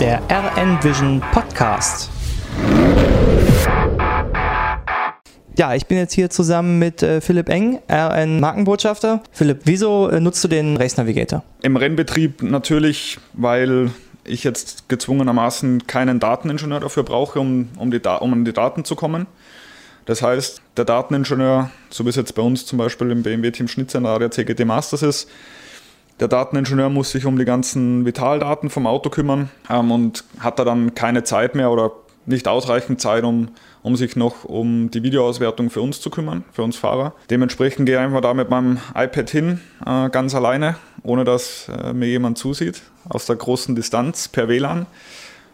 der RN Vision Podcast. Ja, ich bin jetzt hier zusammen mit äh, Philipp Eng, RN Markenbotschafter. Philipp, wieso äh, nutzt du den Race Navigator? Im Rennbetrieb natürlich, weil ich jetzt gezwungenermaßen keinen Dateningenieur dafür brauche, um, um, die, um an die Daten zu kommen. Das heißt, der Dateningenieur, so wie es jetzt bei uns zum Beispiel im BMW-Team Schnitzender der CGT Masters ist, der Dateningenieur muss sich um die ganzen Vitaldaten vom Auto kümmern ähm, und hat da dann keine Zeit mehr oder nicht ausreichend Zeit, um, um sich noch um die Videoauswertung für uns zu kümmern, für uns Fahrer. Dementsprechend gehe ich einfach da mit meinem iPad hin, äh, ganz alleine, ohne dass äh, mir jemand zusieht, aus der großen Distanz per WLAN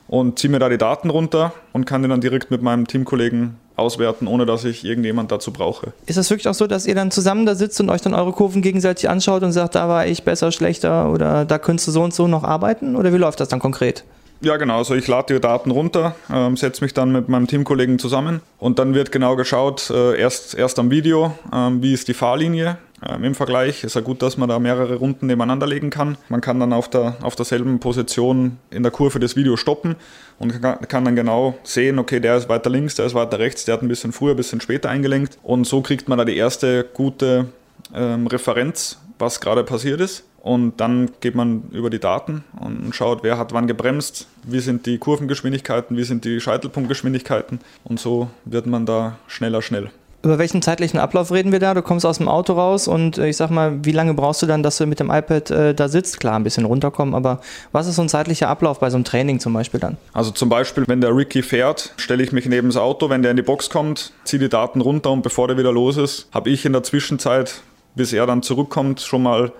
und ziehe mir da die Daten runter und kann die dann direkt mit meinem Teamkollegen auswerten, ohne dass ich irgendjemand dazu brauche. Ist das wirklich auch so, dass ihr dann zusammen da sitzt und euch dann eure Kurven gegenseitig anschaut und sagt, da war ich besser, schlechter oder da könntest du so und so noch arbeiten? Oder wie läuft das dann konkret? Ja, genau. Also ich lade die Daten runter, äh, setze mich dann mit meinem Teamkollegen zusammen und dann wird genau geschaut, äh, erst, erst am Video, äh, wie ist die Fahrlinie, ähm, Im Vergleich ist ja gut, dass man da mehrere Runden nebeneinander legen kann. Man kann dann auf, der, auf derselben Position in der Kurve das Video stoppen und kann, dann genau sehen, okay, der ist weiter links, der ist weiter rechts, der hat ein bisschen früher, ein bisschen später eingelenkt. Und so kriegt man da die erste gute ähm, Referenz, was gerade passiert ist. Und dann geht man über die Daten und schaut, wer hat wann gebremst, wie sind die Kurvengeschwindigkeiten, wie sind die Scheitelpunktgeschwindigkeiten. Und so wird man da schneller schnell. Über welchen zeitlichen Ablauf reden wir da? Du kommst aus dem Auto raus und äh, ich sag mal, wie lange brauchst du dann, dass du mit dem iPad äh, da sitzt? Klar, ein bisschen runterkommen, aber was ist so ein zeitlicher Ablauf bei so einem Training zum Beispiel dann? Also zum Beispiel, wenn der Ricky fährt, stelle ich mich neben das Auto, wenn der in die Box kommt, ziehe die Daten runter und bevor der wieder los ist, habe ich in der Zwischenzeit, bis er dann zurückkommt, schon mal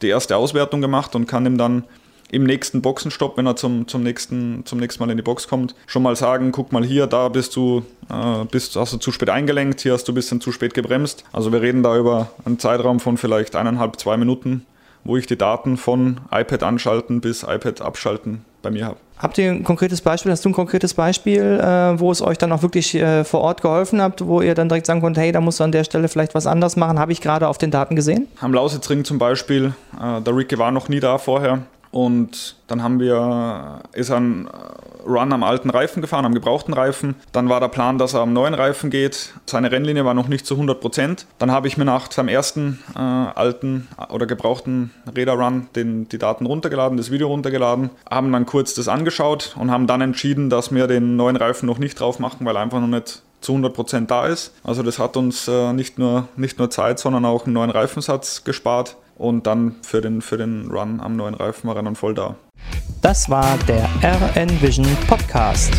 die erste Auswertung gemacht und kann ihm dann im nächsten Boxenstopp, wenn er zum, zum, nächsten, zum nächsten Mal in die Box kommt, schon mal sagen, guck mal hier, da bist du, äh, bist, hast du zu spät eingelenkt, hier hast du ein bisschen zu spät gebremst. Also wir reden da über einen Zeitraum von vielleicht eineinhalb, zwei Minuten, wo ich die Daten von iPad anschalten bis iPad abschalten bei mir habe. Habt ihr ein konkretes Beispiel? Hast du ein konkretes Beispiel, äh, wo es euch dann auch wirklich äh, vor Ort geholfen habt, wo ihr dann direkt sagen könnt, hey, da musst du an der Stelle vielleicht was anders machen? Habe ich gerade auf den Daten gesehen? Am Lausitzring zum Beispiel, äh, der Ricky war noch nie da vorher. Und dann haben wir, ist ein Run am alten Reifen gefahren, am gebrauchten Reifen. Dann war der Plan, dass er am neuen Reifen geht. Seine Rennlinie war noch nicht zu 100 Prozent. Dann habe ich mir nach seinem ersten äh, alten oder gebrauchten Räder-Run die Daten runtergeladen, das Video runtergeladen, haben dann kurz das angeschaut und haben dann entschieden, dass wir den neuen Reifen noch nicht drauf machen, weil er einfach noch nicht zu 100% da ist. Also das hat uns äh, nicht, nur, nicht nur Zeit, sondern auch einen neuen Reifensatz gespart und dann für den, für den Run am neuen Reifen war dann voll da. Das war der RN Vision Podcast.